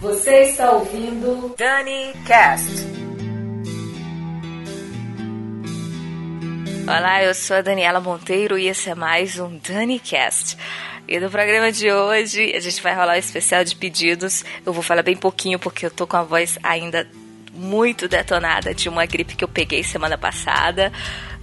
Você está ouvindo Dani Cast. Olá, eu sou a Daniela Monteiro e esse é mais um Dani Cast. E no programa de hoje a gente vai rolar um especial de pedidos. Eu vou falar bem pouquinho porque eu tô com a voz ainda muito detonada de uma gripe que eu peguei semana passada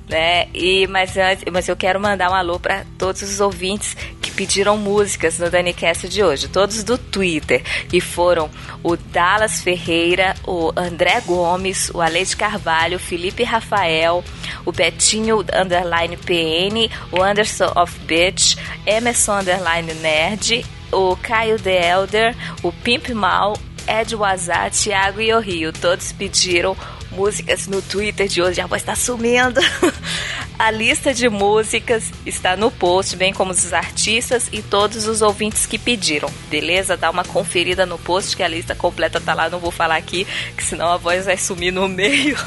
né? E mas antes, mas eu quero mandar um alô para todos os ouvintes que pediram músicas no DaniCast de hoje, todos do Twitter, e foram o Dallas Ferreira, o André Gomes, o Aleide Carvalho, Felipe Rafael, o Betinho underline PN, o Anderson of Bitch, Emerson underline Nerd, o Caio The Elder, o Pimp Mal, Ed Wazar, Thiago e o Rio, todos pediram músicas no Twitter de hoje. A voz está sumindo. A lista de músicas está no post, bem como os artistas e todos os ouvintes que pediram, beleza? Dá uma conferida no post que a lista completa tá lá. Não vou falar aqui, que senão a voz vai sumir no meio,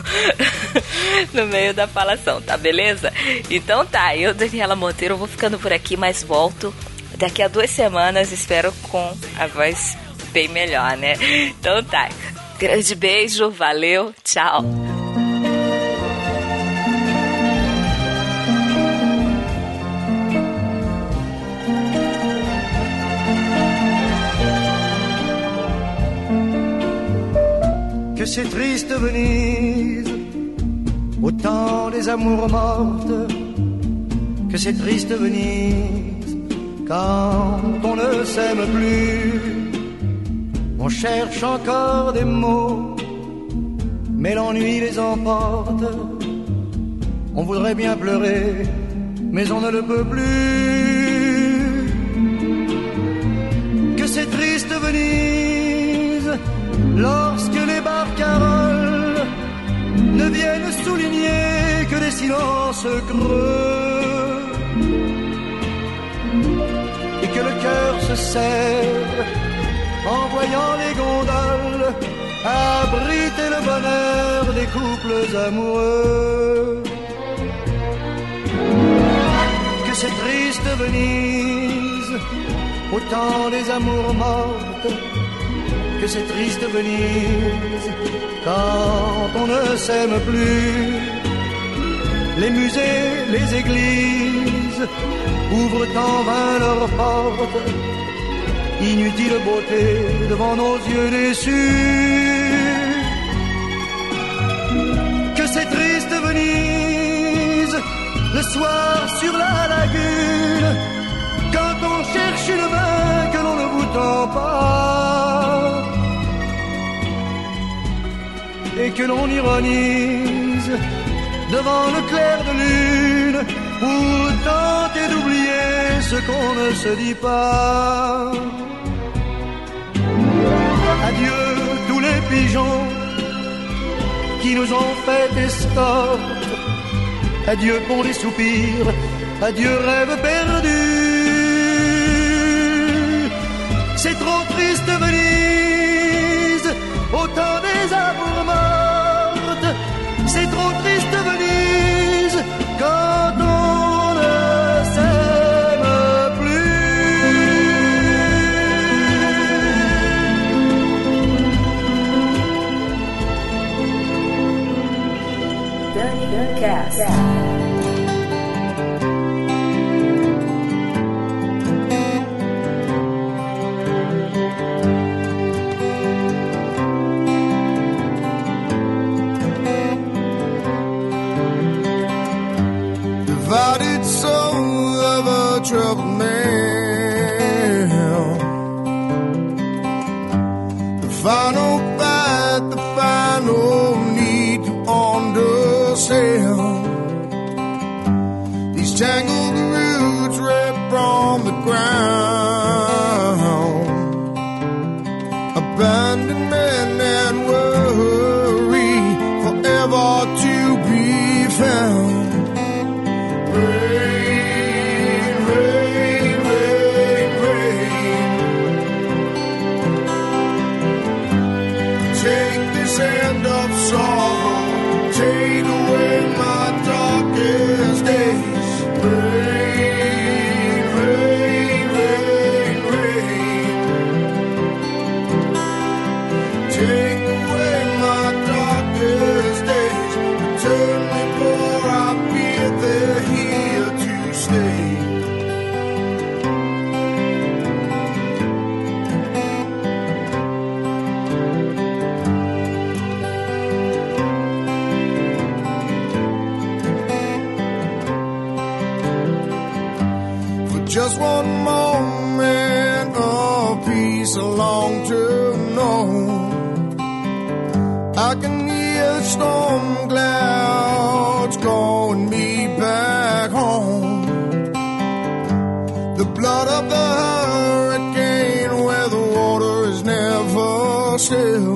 no meio da falação, tá beleza? Então tá, eu, Daniela Monteiro, vou ficando por aqui, mas volto daqui a duas semanas, espero com a voz bem melhor, né? Então tá. Grande beijo, valeu, tchau. Que c'est triste Venise, au temps des amours mortes, que c'est triste Venise, quand on ne s'aime plus on cherche encore des mots, mais l'ennui les emporte. On voudrait bien pleurer, mais on ne le peut plus. Que c'est triste Venise, lorsque les barcaroles ne viennent souligner que des silences creux. Et que le cœur se serre en voyant les gondoles abriter le bonheur des couples amoureux. Que c'est triste Venise, au temps des amours mortes, que c'est triste Venise, quand on ne s'aime plus. Les musées, les églises ouvrent en vain leurs portes inutile beauté devant nos yeux déçus. Que c'est triste Venise, le soir sur la lagune, quand on cherche une main que l'on ne vous pas, et que l'on ironise devant le clair de lune pour tenter d'oublier ce qu'on ne se dit pas. Adieu tous les pigeons qui nous ont fait escorte. Adieu pour les soupirs, adieu rêve perdu. C'est trop triste Venise, autant des amours mortes. C'est trop triste Still.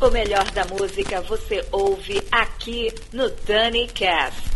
O melhor da música você ouve aqui no Dani Cast.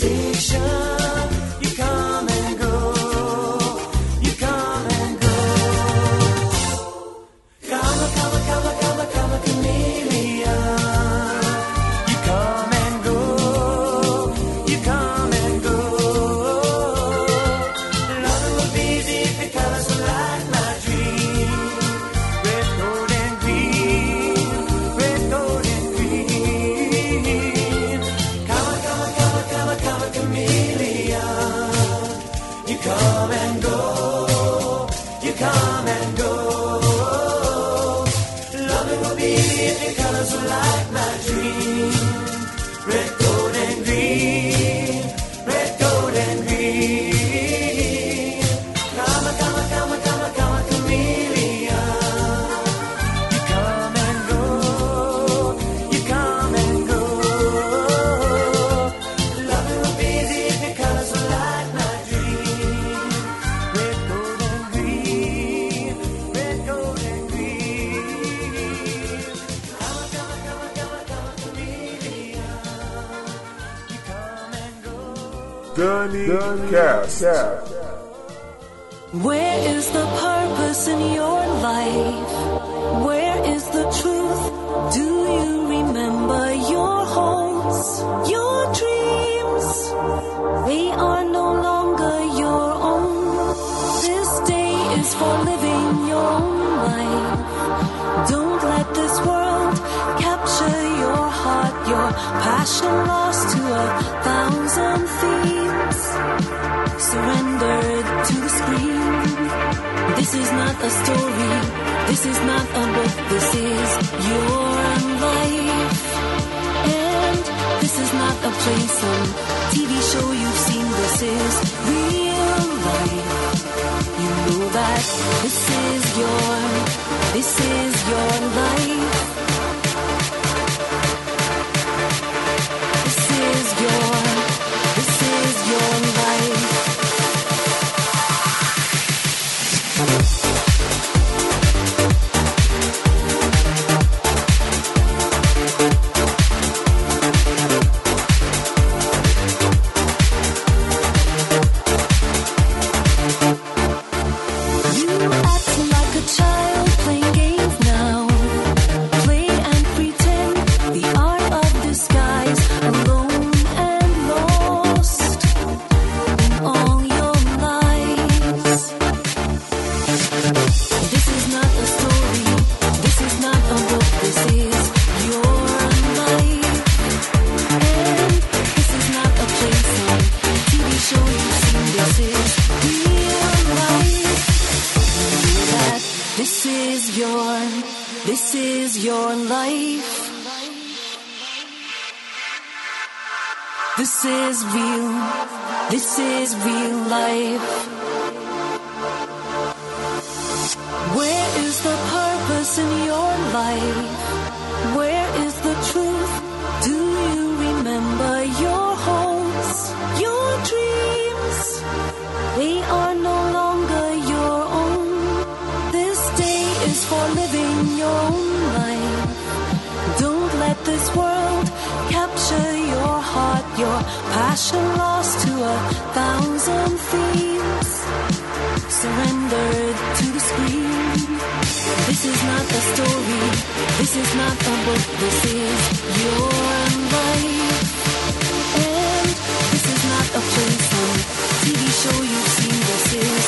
addiction. This is real. This is real life. Where is the purpose in your life? Where Passion lost to a thousand themes, surrendered to the screen. This is not the story, this is not the book, this is your life. And this is not a place on TV show you've seen, this is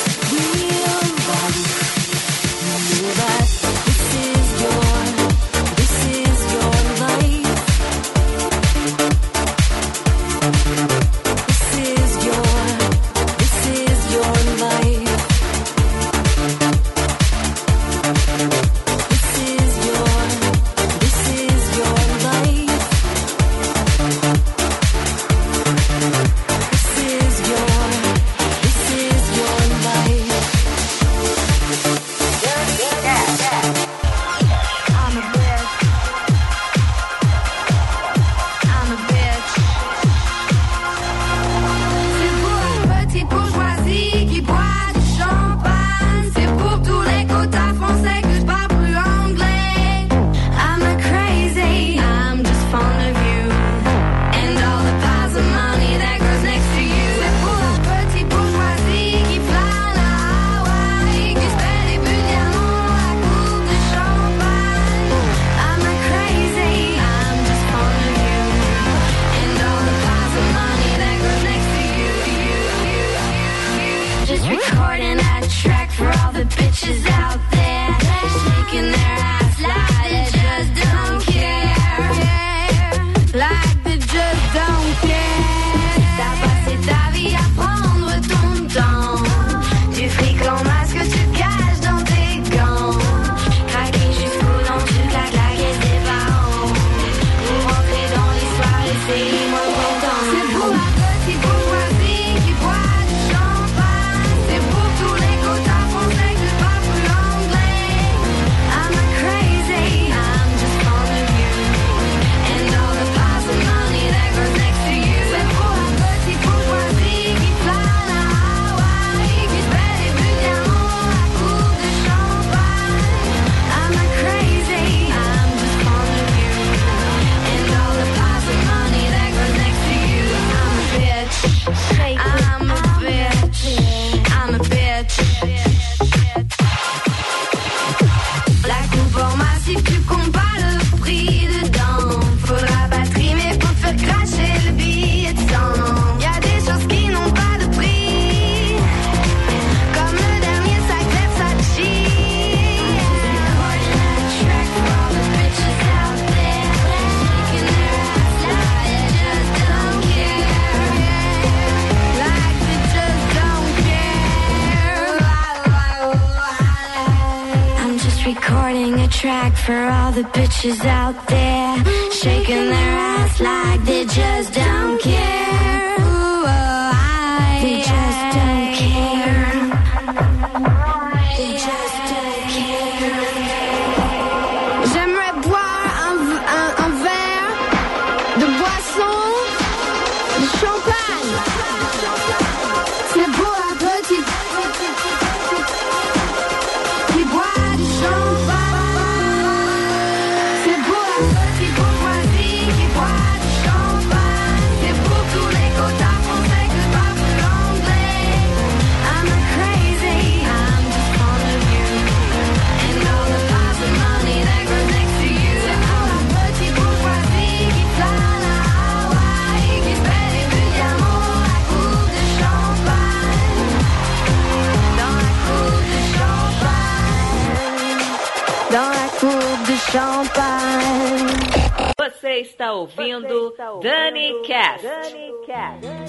está ouvindo, Você Dani Cast. Dani Cast.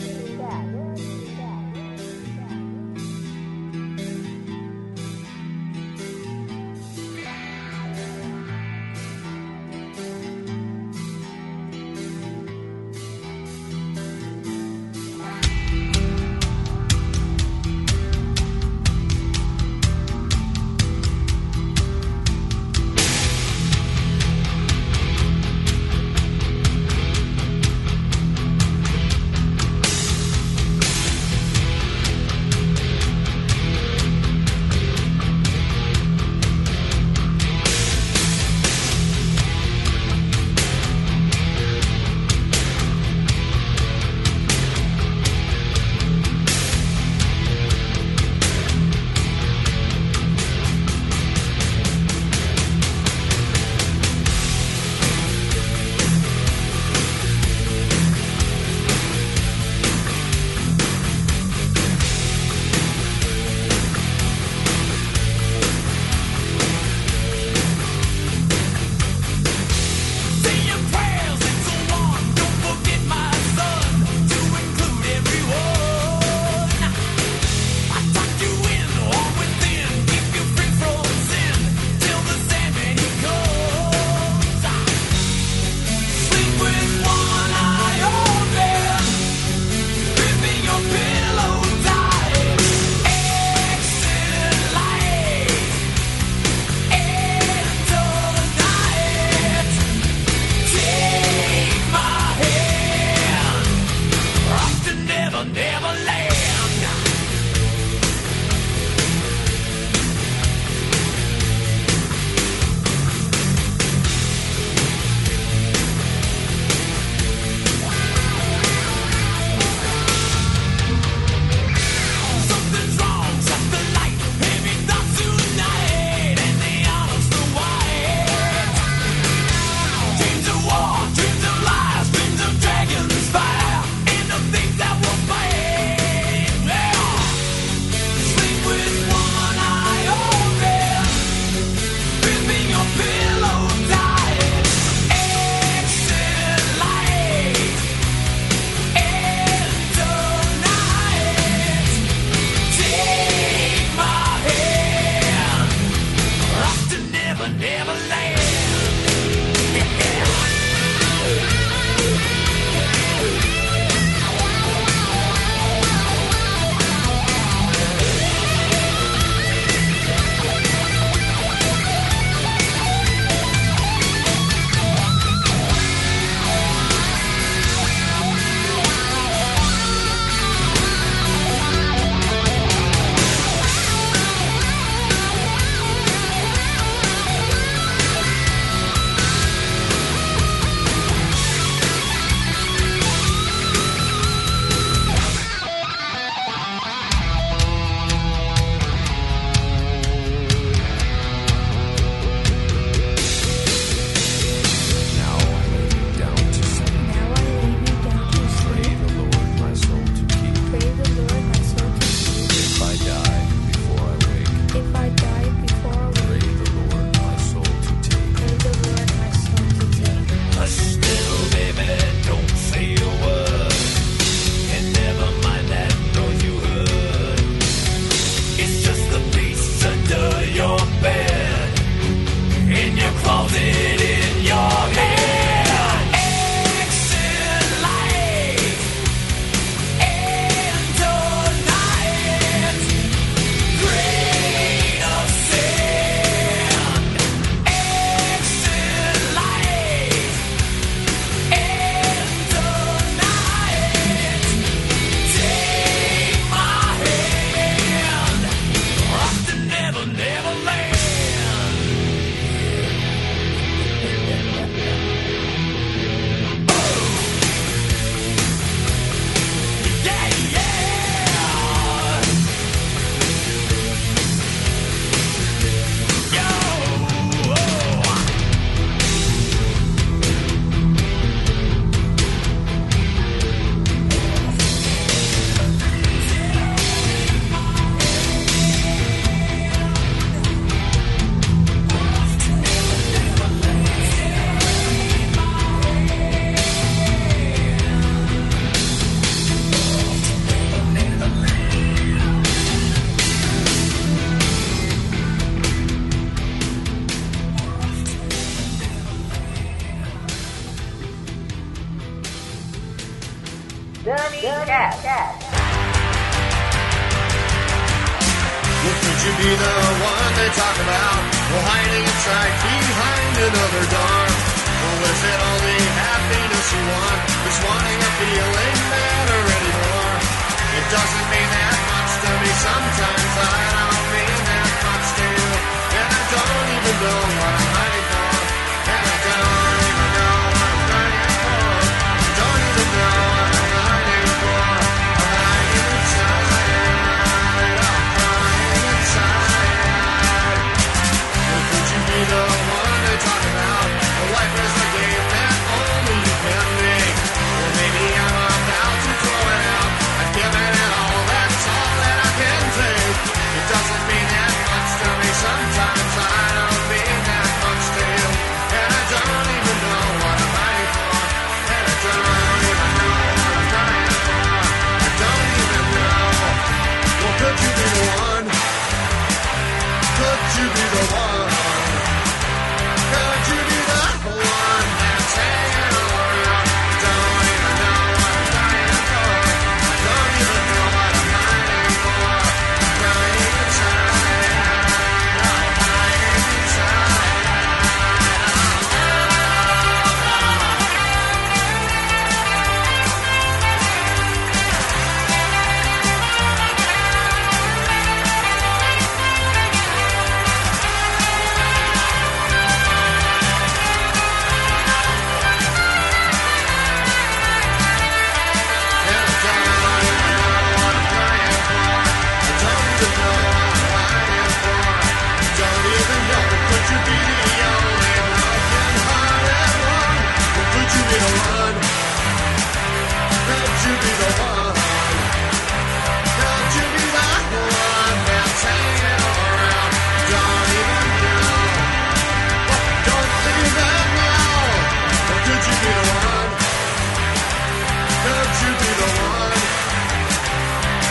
you be the one?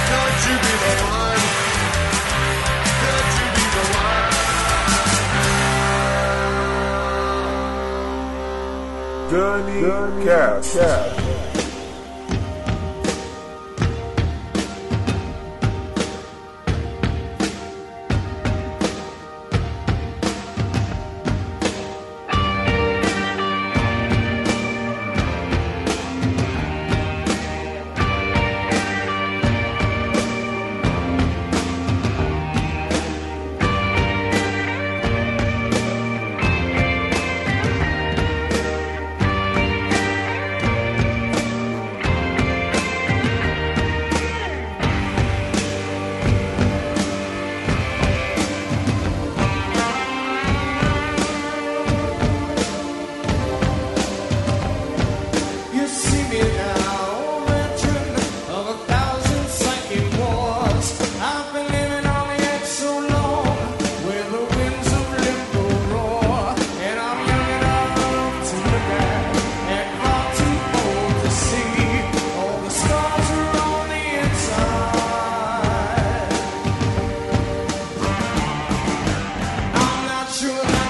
Could you be the one? Could you be the one?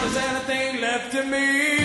there's anything left to me.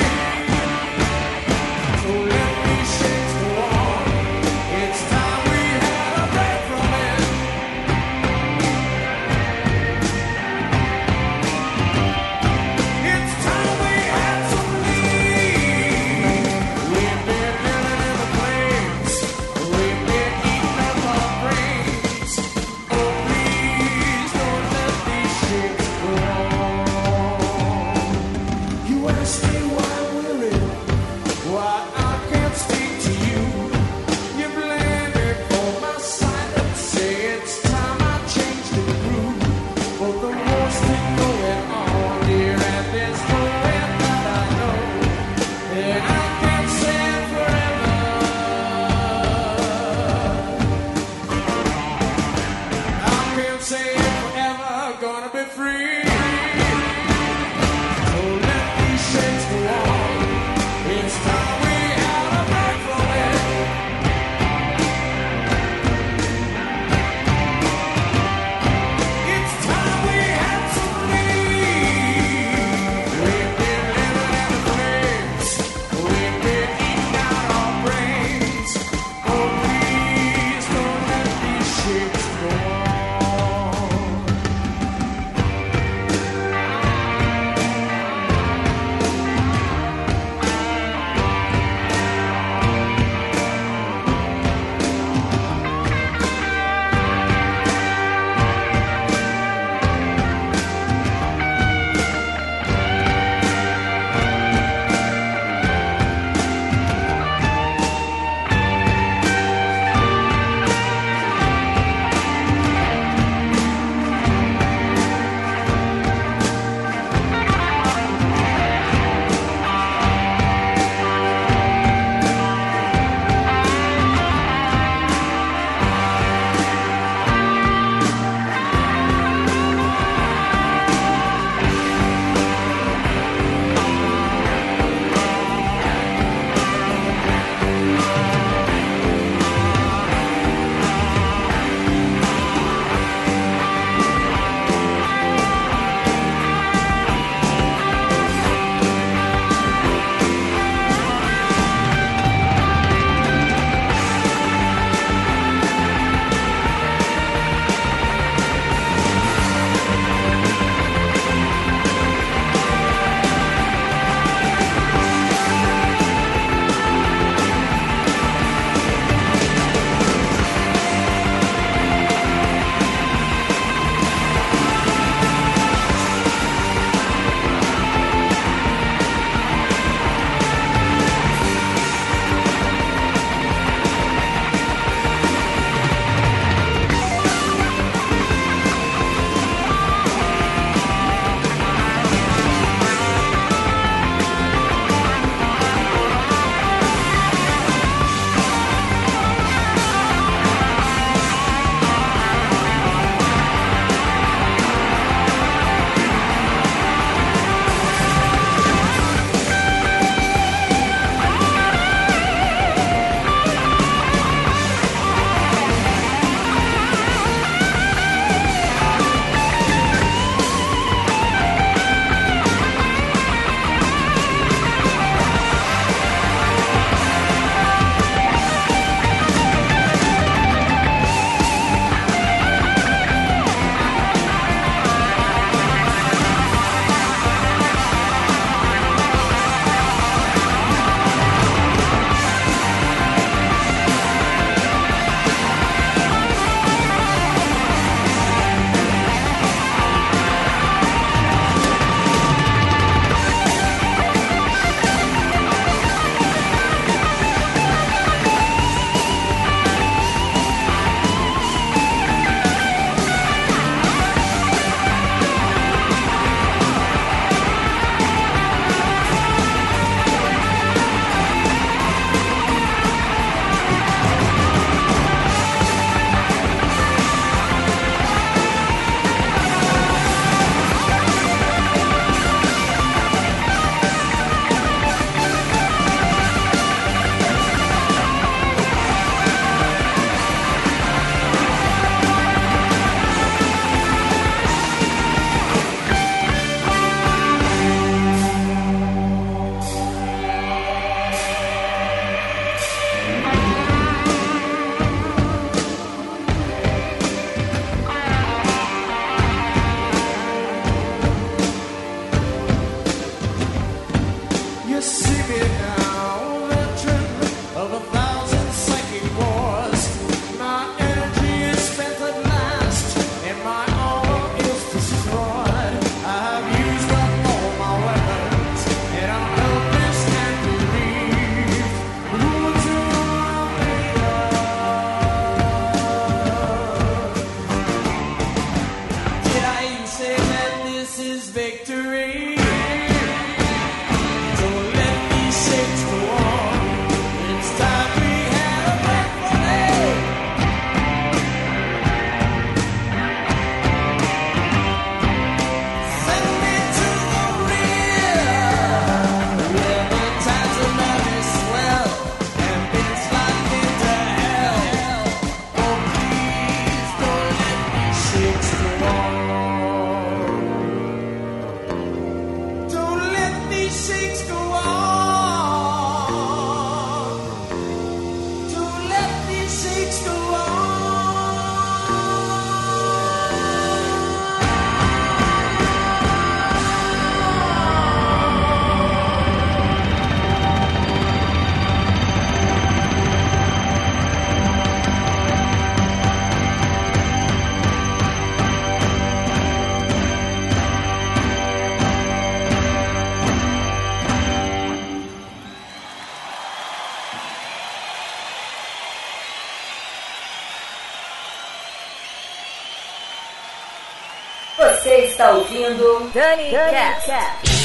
Ouvindo Dani, Cast.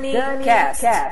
Danny, Danny Cast. Cast.